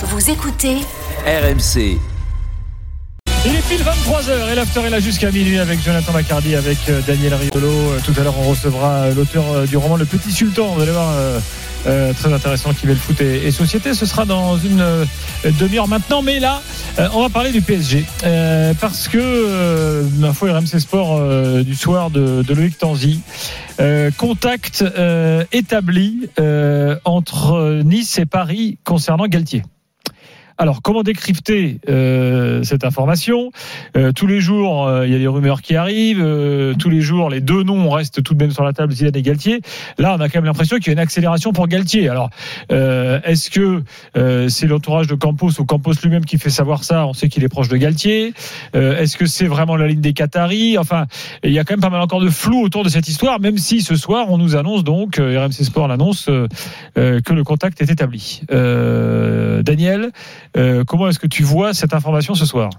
Vous écoutez RMC. Il est pile 23h et l'after est là jusqu'à minuit avec Jonathan Macardy, avec euh, Daniel Riolo. Euh, Tout à l'heure, on recevra euh, l'auteur du roman Le Petit Sultan. Vous allez voir, euh, euh, très intéressant qui met le foot et, et société. Ce sera dans une euh, demi-heure maintenant. Mais là, euh, on va parler du PSG. Euh, parce que euh, l'info RMC Sport euh, du soir de, de Loïc Tanzi. Euh, contact euh, établi euh, entre Nice et Paris concernant Galtier. Alors, comment décrypter euh, cette information? Euh, Tous les jours, euh, il y a des rumeurs qui arrivent. euh, tous les jours, les deux noms restent tout de même sur la table, Zidane et Galtier. Là, on a quand même l'impression qu'il y a une accélération pour Galtier. Alors, euh, est-ce que c'est l'entourage de Campos ou Campos lui-même qui fait savoir ça? On sait qu'il est proche de Galtier. Est-ce que c'est vraiment la ligne des Qataris? Enfin, il y a quand même pas mal encore de flou autour de cette histoire, même si ce soir, on nous annonce donc, RMC Sport l'annonce, que le contact est établi. Daniel euh, comment est-ce que tu vois cette information ce soir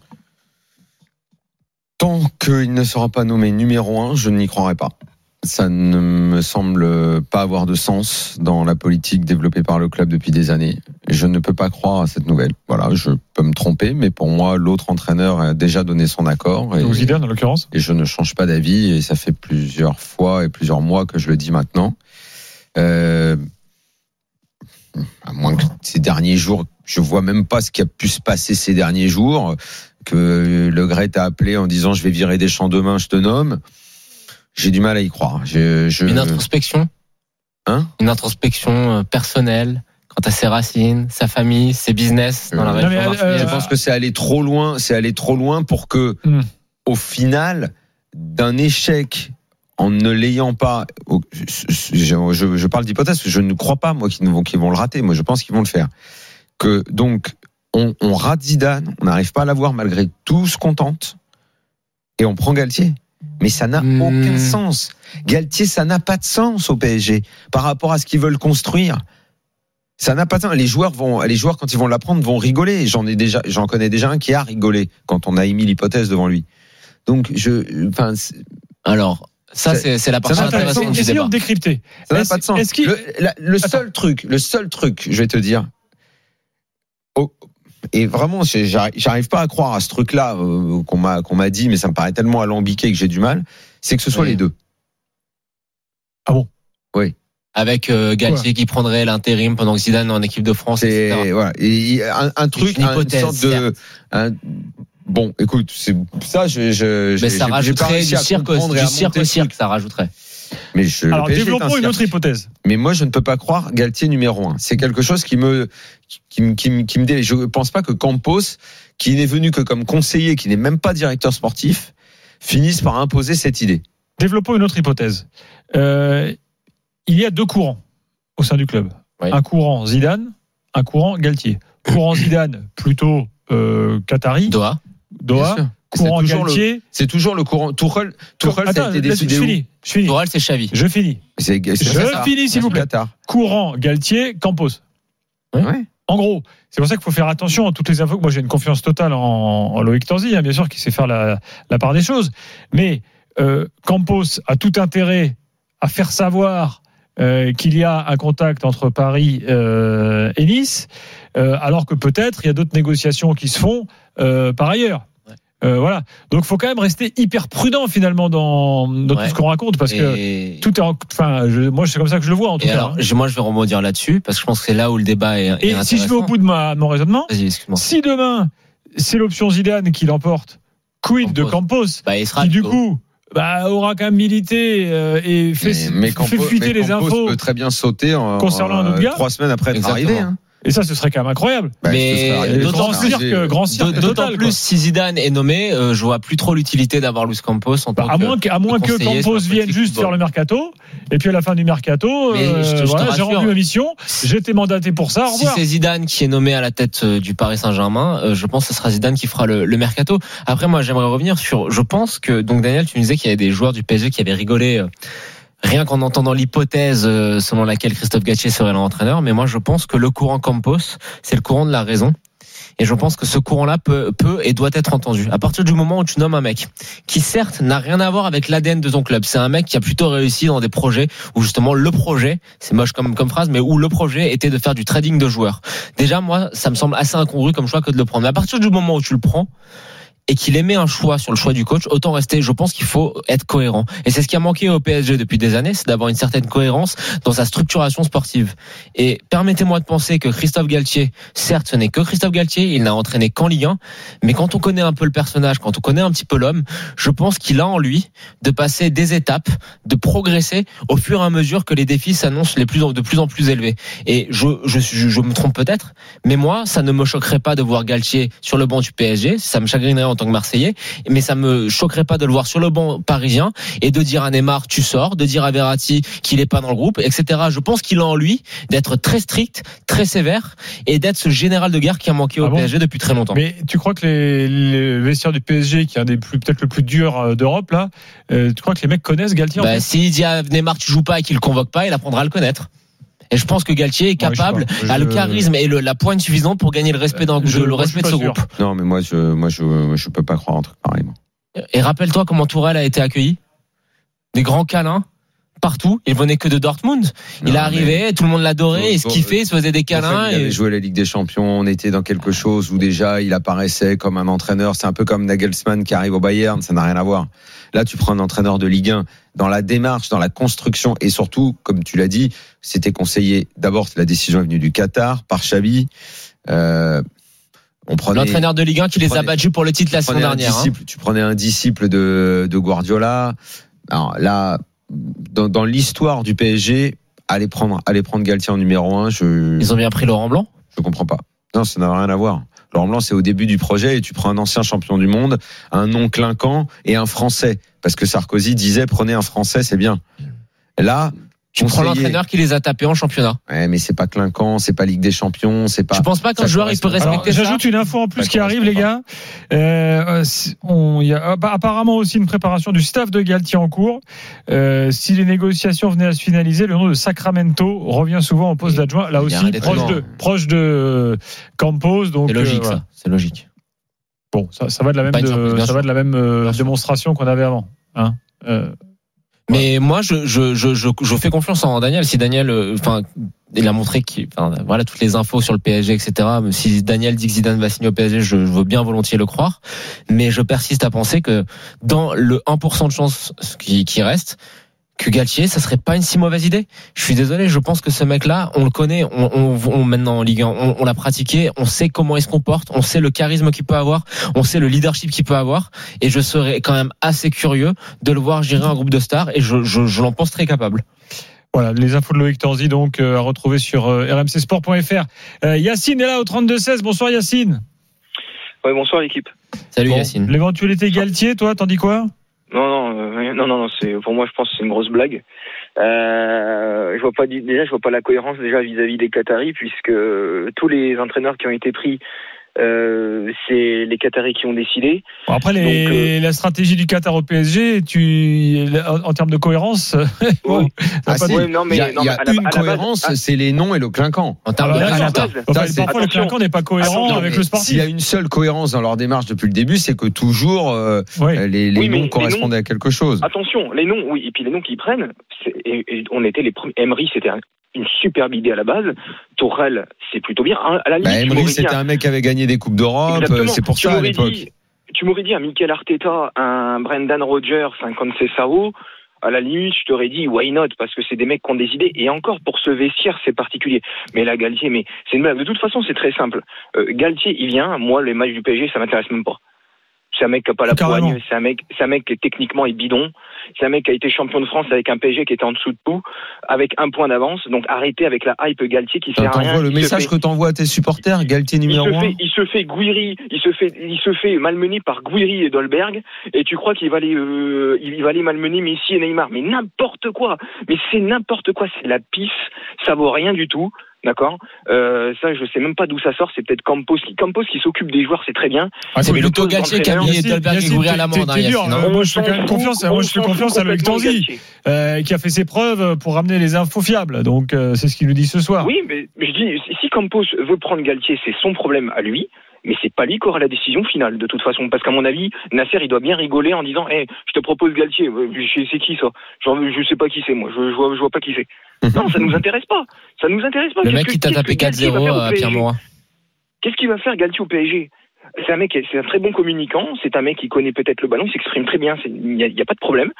Tant qu'il ne sera pas nommé numéro un, je n'y croirai pas. Ça ne me semble pas avoir de sens dans la politique développée par le club depuis des années. Je ne peux pas croire à cette nouvelle. Voilà, je peux me tromper, mais pour moi, l'autre entraîneur a déjà donné son accord. Et, Donc Zidane en l'occurrence et je ne change pas d'avis, et ça fait plusieurs fois et plusieurs mois que je le dis maintenant. Euh, à moins que ces derniers jours, je vois même pas ce qui a pu se passer ces derniers jours, que Le Gret a appelé en disant je vais virer des champs demain, je te nomme. J'ai du mal à y croire. Je, je... Une introspection? Hein? Une introspection euh, personnelle quant à ses racines, sa famille, ses business dans la Euh, région non, mais, marseillaise? Je pense que c'est allé trop loin. C'est allé trop loin pour que, Hmm. au final, d'un échec en ne l'ayant pas, je, je- je parle d'hypothèse, je ne crois pas moi qu'ils vont, qu'ils vont le rater. Moi, je pense qu'ils vont le faire. Que donc on, on rate Zidane, on n'arrive pas à l'avoir malgré tout ce qu'on tente, et on prend Galtier. Mais ça n'a Hmm. aucun sens. Galtier, ça n'a pas de sens au PSG par rapport à ce qu'ils veulent construire. Ça n'a pas de sens. Les joueurs vont, les joueurs quand ils vont l'apprendre vont rigoler. J'en ai déjà, j'en connais déjà un qui a rigolé quand on a émis l'hypothèse devant lui. Donc je, enfin, Alors, ça, Ça- c'est la partie ça n'a pas de intéressante sens. du Essayons débat. de décrypter. ça n'a Est-ce- pas de sens. Le, la- le Attends. seul truc, le seul truc, je vais te dire. Oh, et vraiment, j'arrive pas à croire à ce truc-là euh, qu'on m'a qu'on m'a dit, mais ça me paraît tellement alambiqué que j'ai du mal. C'est que ce soit Oui. les deux. Avec euh, Galtier qui prendrait l'intérim pendant que Zidane est en équipe de France, etc. Voilà, et, et un, un truc, une un- une sorte de. un- bon, écoute, c'est ça, je, je, Mais ça rajouterait du cirque, du cirque au cirque, ça rajouterait. Mais je, Alors un développons une autre hypothèse. Mais moi, je ne peux pas croire Galtier numéro un. C'est quelque chose qui me, qui, me- qui, me- qui me dé- Je pense pas que Campos, qui n'est venu que comme conseiller, qui n'est même pas directeur sportif, finisse par imposer cette idée. Développons une autre hypothèse. Euh, il y a deux courants au sein du club. Oui. Un courant Zidane, un courant Galtier. Courant Zidane plutôt euh, Qatari, Doha. Doha. Courant C'est toujours le- Galtier. C'est toujours le courant. Tourelle, Tourelle, ça a Attends, été décidé je finis. Je finis. Tourelle, c'est Xavi. Je finis. C'est c'est Je Qatar. finis, s'il vous plaît. Qatar. Courant Galtier, Campos. Ouais. En gros, c'est pour ça qu'il faut faire attention à toutes les infos. Moi, j'ai une confiance totale en, en Loïc Tanzi, hein, bien sûr, qui sait faire la, la part des choses. Mais euh, Campos a tout intérêt à faire savoir euh, qu'il y a un contact entre Paris euh, et Nice, euh, alors que peut-être il y a d'autres négociations qui se font euh, par ailleurs. Euh, voilà. Donc, faut quand même rester hyper prudent finalement dans, dans Ouais. tout ce qu'on raconte, parce que tout est, en- enfin, je- moi, c'est comme ça que je le vois en tout Et cas. alors, hein. je- moi, je vais rebondir là-dessus parce que je pense que c'est là où le débat est, est Et si je vais au bout de ma, mon raisonnement, si demain c'est l'option Zidane qui l'emporte, quid de Campos, Bah, il sera qui du coup bah, aura quand même milité euh, et fait, mais, mais fait Campos, fuiter mais les Campos infos. peut très bien sauter en, concernant un en, autre gars. trois semaines après être arrivé. Hein. Et ça, ce serait quand même incroyable. Bah, Mais d'autant plus tard. cirque, grand cirque D'autant total. plus quoi. si Zidane est nommé, euh, je vois plus trop l'utilité d'avoir Luis Campos en Bah, tant à que. moins que, à moins que sur Campos vienne juste football. faire le mercato, et puis à la fin du mercato, euh, voilà, j'ai rendu ma mission, j'ai été mandaté pour ça, au Si c'est Zidane qui est nommé à la tête euh, du Paris Saint-Germain, euh, je pense que ce sera Zidane qui fera le, le mercato. Après, moi, j'aimerais revenir sur. Je pense que donc Daniel, tu nous disais qu'il y avait des joueurs du PSG qui avaient rigolé. Rien qu'en entendant l'hypothèse euh, selon laquelle Christophe Gattier serait l'entraîneur, mais moi je pense que le courant Campos, c'est le courant de la raison. Et je pense que ce courant-là peut, peut et doit être entendu. À partir du moment où tu nommes un mec qui certes n'a rien à voir avec l'ADN de ton club, c'est un mec qui a plutôt réussi dans des projets où justement le projet, c'est moche comme, comme phrase, mais où le projet était de faire du trading de joueurs. Déjà, moi, ça me semble assez incongru comme choix que de le prendre. Mais à partir du moment où tu le prends, et qu'il émet un choix sur le choix du coach, autant rester, je pense qu'il faut être cohérent. Et c'est ce qui a manqué au PSG depuis des années, c'est d'avoir une certaine cohérence dans sa structuration sportive. Et permettez-moi de penser que Christophe Galtier, certes, ce n'est que Christophe Galtier, il n'a entraîné qu'en Ligue 1, mais quand on connaît un peu le personnage, quand on connaît un petit peu l'homme, je pense qu'il a en lui de passer des étapes, de progresser au fur et à mesure que les défis s'annoncent de plus en plus élevés. Et je, je, je me trompe peut-être, mais moi, ça ne me choquerait pas de voir Galtier sur le banc du PSG, ça me chagrinerait en tant que Marseillais, mais ça me choquerait pas de le voir sur le banc parisien et de dire à Neymar tu sors, de dire à Verratti qu'il est pas dans le groupe, etc. Je pense qu'il a en lui d'être très strict, très sévère et d'être ce général de guerre qui a manqué au Ah bon PSG depuis très longtemps. Mais tu crois que les, les vestiaires du PSG, qui est un des plus peut-être le plus dur euh, d'Europe là, euh, tu crois que les mecs connaissent Galtier en Bah, fait? s'il dit à Neymar tu joues pas et qu'il le convoque pas, il apprendra à le connaître. Et je pense que Galtier est Ouais, je sais capable, a le charisme et le- la pointe suffisante pour gagner le respect, Je- de- le moi, je respect de ce groupe. Non, mais moi, je, moi, je, je peux pas croire un truc pareil. moi. Et rappelle-toi comment Tourelle a été accueilli. Des grands câlins partout. Il venait que de Dortmund. il Non, arrivé, tout le monde l'adorait, il se kiffait, il se faisait des En fait, câlins. il avait et- joué la Ligue des Champions, on était dans quelque chose où déjà il apparaissait comme un entraîneur. C'est un peu comme Nagelsmann qui arrive au Bayern, ça n'a rien à voir. Là, tu prends un entraîneur de Ligue 1 dans la démarche, dans la construction et surtout, comme tu l'as dit, c'était conseillé. D'abord, la décision est venue du Qatar par Xavi. Euh, on prenait L'entraîneur de Ligue 1 qui les a battus pour le titre la un dernière. hein. tu prenais un disciple de, de Guardiola. Alors là, dans, dans l'histoire du PSG, aller prendre, aller prendre Galtier en numéro 1, je Ils ont bien pris Laurent Blanc? je comprends pas. Non, ça n'a rien à voir. Laurent Blanc, c'est au début du projet et tu prends un ancien champion du monde, un non clinquant et un français. Parce que Sarkozy disait prenez un français, c'est bien. Là, Tu prends l'entraîneur qui les a tapés en championnat. Ouais, mais c'est pas clinquant, c'est pas Ligue des Champions, c'est pas. Je pense pas qu'un joueur il peut respecter ça. J'ajoute une info en plus Ça qui arrive, les gars. Euh, on- Il y a bah, apparemment aussi une préparation du staff de Galtier en cours. Euh, si les négociations venaient à se finaliser, le nom de Sacramento revient souvent au poste d'adjoint, là aussi proche de, proche de euh, Campos. Donc, C'est logique euh, voilà. ça. C'est logique. Bon, ça, ça va de la même, de, ça va de la même euh, démonstration qu'on avait avant. Hein Mais moi, je, je, je, je, fais confiance en Daniel. Si Daniel, euh, enfin, il a montré qu'il, voilà, toutes les infos sur le PSG, etc. Si Daniel dit que Zidane va signer au PSG, je, je veux bien volontiers le croire. Mais je persiste à penser que dans le 1% de chance qui, qui reste, que Galtier, ça serait pas une si mauvaise idée. Je suis désolé, je pense que ce mec-là, on le connaît, on, on, on- maintenant en Ligue 1, on, on l'a pratiqué, on sait comment il se comporte, on sait le charisme qu'il peut avoir, on sait le leadership qu'il peut avoir, et je serais quand même assez curieux de le voir gérer un groupe de stars, et je, je, je l'en pense très capable. Voilà, les infos de Loïc Tanzi, donc, euh, à retrouver sur euh, rmcsport.fr. Euh, Yacine est là au 32-16. Bonsoir Yacine. Ouais, bonsoir l'équipe. Salut Bon, Yacine. L'éventualité Galtier, toi, t'en dis quoi? Non, non, euh, non, non, non, c'est pour moi, je pense c'est une grosse blague. Euh, je vois pas déjà, je vois pas la cohérence déjà vis-à-vis des Qataris, puisque tous les entraîneurs qui ont été pris, euh, c'est les Qataris qui ont décidé. Bon, Après, les, Donc, euh, la stratégie du Qatar au PSG, tu, en, en termes de cohérence, bon, Oui. Ah, si. non, mais- il y a, non, y a à une la cohérence, ah. c'est les noms et le clinquant. En termes Ah de bah, résultats. base. Enfin, Ça, c'est- parfois, le attention. clinquant n'est pas cohérent avec le S'il sportif. y a une seule cohérence dans leur démarche depuis le début, c'est que toujours euh, Ouais. les, les Oui, mais noms les correspondaient à quelque chose. Attention, les noms, oui, et puis les noms qu'ils prennent, et, et on était les premiers. Emery, c'était un- une superbe idée à la base. Tourelle, c'est plutôt bien. À la limite, Bah, m'aurais dit c'était un- mec qui avait gagné des coupes d'Europe, euh, c'est pour Tu ça à l'époque. Tu m'aurais dit un Mikel Arteta, un Brendan Rodgers, un Conceição, à la limite, je t'aurais dit why not parce que c'est des mecs qui ont des idées et encore pour ce vestiaire c'est particulier. Mais là Galtier, mais c'est une blague. De toute façon c'est très simple. Euh, Galtier il vient, moi les matchs du PSG ça m'intéresse même pas. C'est un mec qui a pas la Carrément. poigne, c'est un mec, c'est un mec qui est techniquement est bidon. C'est un mec qui a été champion de France avec un PSG qui était en dessous de tout, avec un point d'avance. Donc arrêtez avec la hype Galtier qui sert à rien. Le Il se message fait- que t'envoies à tes supporters, Galtier il numéro se, 1 fait, il se fait Guiri, il se fait, il se fait malmener par Guiri et Dolberg, et tu crois qu'il va aller, euh, il va aller malmener Messi et Neymar, mais n'importe quoi, mais c'est n'importe quoi, c'est la pisse, ça vaut rien du tout. D'accord euh, Ça, je sais même pas d'où ça sort. C'est peut-être Campos qui, Campos qui s'occupe des joueurs, c'est très bien. Ah, C'est plutôt Galtier qui a mis Goury à l'amende. t'es hein, hein. moi, je fais quand même confiance, moi, je fais confiance à Loïc Tanzi. Euh, qui a fait ses preuves pour ramener les infos fiables. Donc euh, c'est ce qu'il nous dit ce soir. Oui, mais je dis, si Campos veut prendre Galtier, c'est son problème à lui. Mais c'est pas lui qui aura la décision finale, de toute façon. Parce qu'à mon avis, Nasser, il doit bien rigoler en disant, hey, je te propose Galtier. Euh, C'est qui ça Genre, Je sais pas qui c'est, moi. Je, je, vois, je vois pas qui c'est. Non, ça nous intéresse pas. Ça nous intéresse pas. Le mec que- qui t'a tapé Galtier va 4-0 faire au à Pierre PSG? Morin. Qu'est-ce qu'il va faire Galtier au PSG C'est un mec, c'est un très bon communicant. C'est un mec qui connaît peut-être le ballon. Il s'exprime très bien. Il n'y a, pas de problème.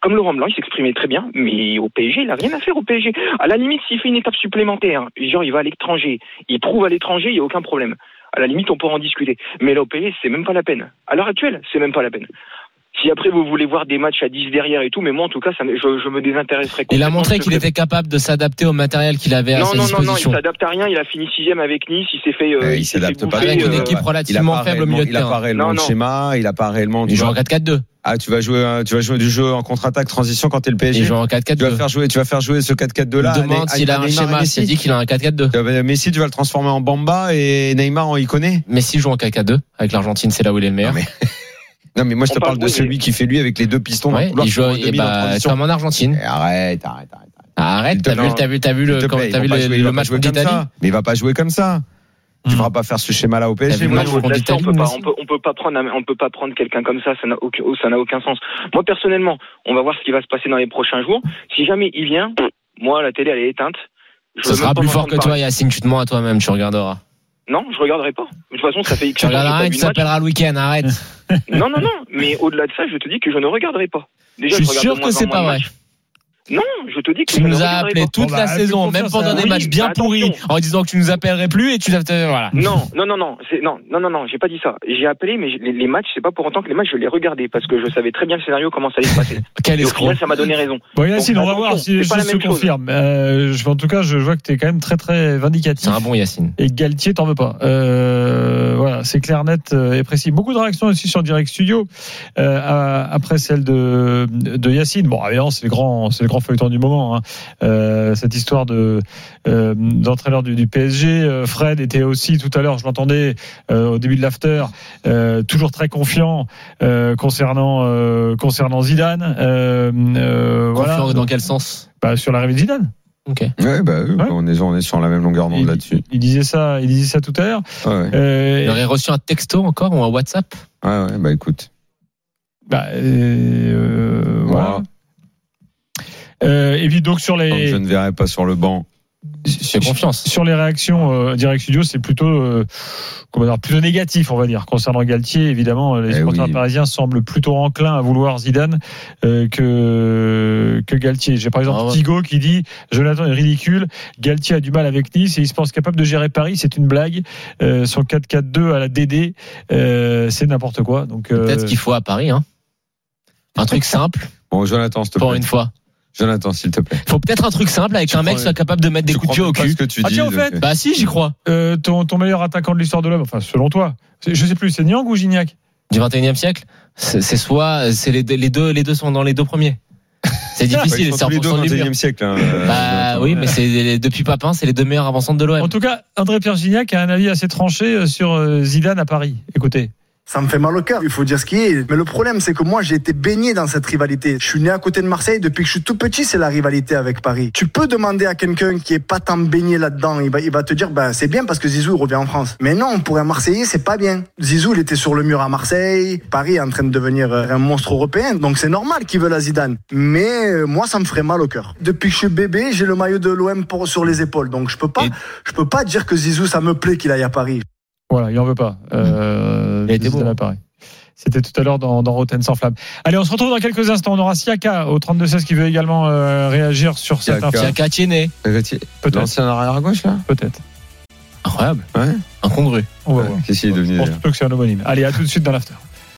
Comme Laurent Blanc, il s'exprimait très bien, mais au PSG, il a rien à faire au PSG. À la limite, s'il fait une étape supplémentaire, genre il va à l'étranger, il prouve à l'étranger, il n'y a aucun problème. À la limite, on pourra en discuter. Mais là, au PSG, c'est même pas la peine. À l'heure actuelle, c'est même pas la peine. Si après vous voulez voir des matchs à 10 derrière et tout, mais moi en tout cas, ça, me- je, je me désintéresserai. Il a montré qu'il était capable de s'adapter au matériel qu'il avait à Non, sa non, non, non, il disposition. s'adapte à rien. Il a fini sixième avec Nice. Il s'est fait. euh, Euh, il s'est s'adapte pas. Avec une euh, équipe Il a relativement faible au milieu de Il a pas terrain. réellement Non, de non. schéma, il a pas réellement. Il joue en vois. 4-4-2. Ah, tu vas jouer, tu vas jouer du jeu en contre-attaque, transition quand t'es le PSG. Il joue en Tu vas 4-4-2. faire jouer, tu vas faire jouer ce 4-4-2 là. Il demande s'il a un schéma. C'est dit qu'il a un 4-4-2. Tu vas- Messi, tu vas le transformer en Bamba et Neymar, on y connaît. Messi joue en 4-4-2 avec l'Argentine, c'est là où il est le meilleur. Non, mais moi, je te parle- parle de celui qui fait lui avec les deux pistons Ouais, il joue bah, comme en Argentine. Arrête, arrête, arrête. Ah, arrête, te t'as vu, t'as vu, t'as vu le, quand- plaît, vu jouer- match contre l'Italie. Mais il va pas jouer comme ça. Tu Hmm. feras pas faire ce schéma-là au PSG. Moi, on peut pas, on peut, on peut pas prendre, on peut pas prendre quelqu'un comme ça. Ça n'a aucun, oh, ça n'a aucun sens. Moi, personnellement, on va voir ce qui va se passer dans les prochains jours. Si jamais il vient, moi, la télé, elle est éteinte. Je Ce sera plus fort que toi. Yacine. Tu te mens à toi-même, tu regarderas. Non, je regarderai pas. De toute façon, ça fait X Tu regarderas match. t'appelleras le week-end, arrête. Non, non, non. Mais au-delà de ça, je te dis que je ne regarderai pas. Déjà, Je suis regarde sûr que c'est pas vrai. Non, je te dis que Tu nous as appelé toute Bon, la bah, saison, même pendant des Oui, matchs bien attention. pourris, en disant que tu nous appellerais plus et tu vas voilà. Non, non, non, non, c'est non, non, non, non, j'ai pas dit ça. J'ai appelé, mais les, les matchs, c'est pas pour autant que les matchs, je les regardais parce que je savais très bien le scénario comment ça allait se passer. Quel escroc. final, ça m'a donné raison. Bon Yacine, on va voir si les c'est pas choses la se même chose. confirment. Euh, en tout cas, je vois que tu es quand même très très vindicatif. C'est un bon Yacine. Et Galtier, t'en veux pas. Euh, voilà, c'est clair, net euh, et précis. Beaucoup de réactions aussi sur Direct Studio euh, après celle de, de Yacine. Bon, évidemment, c'est le grand, c'est le grand feuilleton du moment. hein. Euh, cette histoire de euh, d'entraîneur du, du PSG. Euh, Fred était aussi tout à l'heure, je l'entendais euh, au début de l'after, euh, toujours très confiant euh, concernant euh, concernant Zidane. Euh, euh, Confiant voilà, dans quel sens? Bah, sur l'arrivée de Zidane. Ok. Ouais, bah, Ouais. on est, on est sur la même longueur d'onde là-dessus. il disait ça, il disait ça tout à l'heure. Ouais. Euh, Il aurait reçu un texto encore ou un WhatsApp? Ouais, ouais, bah, écoute. Bah, euh, voilà. Voilà. Euh, et puis donc sur les je ne verrai pas sur le banc. J'ai confiance. sur les réactions euh, Direct Studio, c'est plutôt euh, comment dire, plutôt négatif, on va dire, concernant Galtier. Évidemment, les Eh supporters oui. parisiens semblent plutôt enclins à vouloir Zidane euh, que que Galtier. J'ai par exemple Ah ouais. Thigo qui dit Jonathan est ridicule, Galtier a du mal avec Nice et il se pense capable de gérer Paris. C'est une blague. Euh, son 4-4-2 à la DD, euh, c'est n'importe quoi. Donc euh, Peut-être qu'il faut à Paris, hein. Un truc simple Bon, Jonathan, s'il te pour plaît. une fois. Jonathan, s'il te plaît. Faut peut-être un truc simple avec Tu un mec qui soit capable de mettre des coups de pied au cul. ce que tu Ah, dis. tiens, au donc, fait, euh, Bah si, j'y crois. euh, ton, ton meilleur attaquant de l'histoire de l'homme, enfin selon toi, je sais plus, c'est Niang ou Gignac? Du 21e siècle, c'est soit c'est les deux, les deux les deux sont dans les deux premiers. C'est difficile, c'est en fonction du mur. 21e siècle. hein, euh, Bah Jonathan. oui, mais c'est les- depuis Papin, c'est les deux meilleurs avant-centres de l'OM. En tout cas, André-Pierre Gignac a un avis assez tranché euh, sur euh, Zidane à Paris. Écoutez. Ça me fait mal au cœur, il faut dire ce qui est. Mais le problème, c'est que moi, j'ai été baigné dans cette rivalité. Je suis né à côté de Marseille, depuis que je suis tout petit, c'est la rivalité avec Paris. Tu peux demander à quelqu'un qui est pas tant baigné là-dedans, il va, il va te dire, bah, c'est bien parce que Zizou il revient en France. Mais non, pour un Marseillais, c'est pas bien. Zizou, il était sur le mur à Marseille, Paris est en train de devenir euh, un monstre européen, donc c'est normal qu'il veut la Zidane. Mais euh, moi, ça me ferait mal au cœur. Depuis que je suis bébé, j'ai le maillot de l'OM sur les épaules, donc je peux pas, je peux pas dire que Zizou, ça me plaît qu'il aille à Paris. Voilà, il en veut pas. Euh, Il a été Zidane beau. à Paris. C'était tout à l'heure dans, dans Rotten sans flamme. Allez, on se retrouve dans quelques instants. On aura Siaka au 32-16 qui veut également euh, réagir sur cette Siaka. info. Qui a Katiéné. Peut-être, L'ancien arrière à gauche, là peut-être. Incroyable. Ouais. Incongru. On va Ouais, voir. Qu'est-ce qu'il est devenu d'ailleurs plutôt que c'est un homonyme. Allez, à tout de suite dans l'after.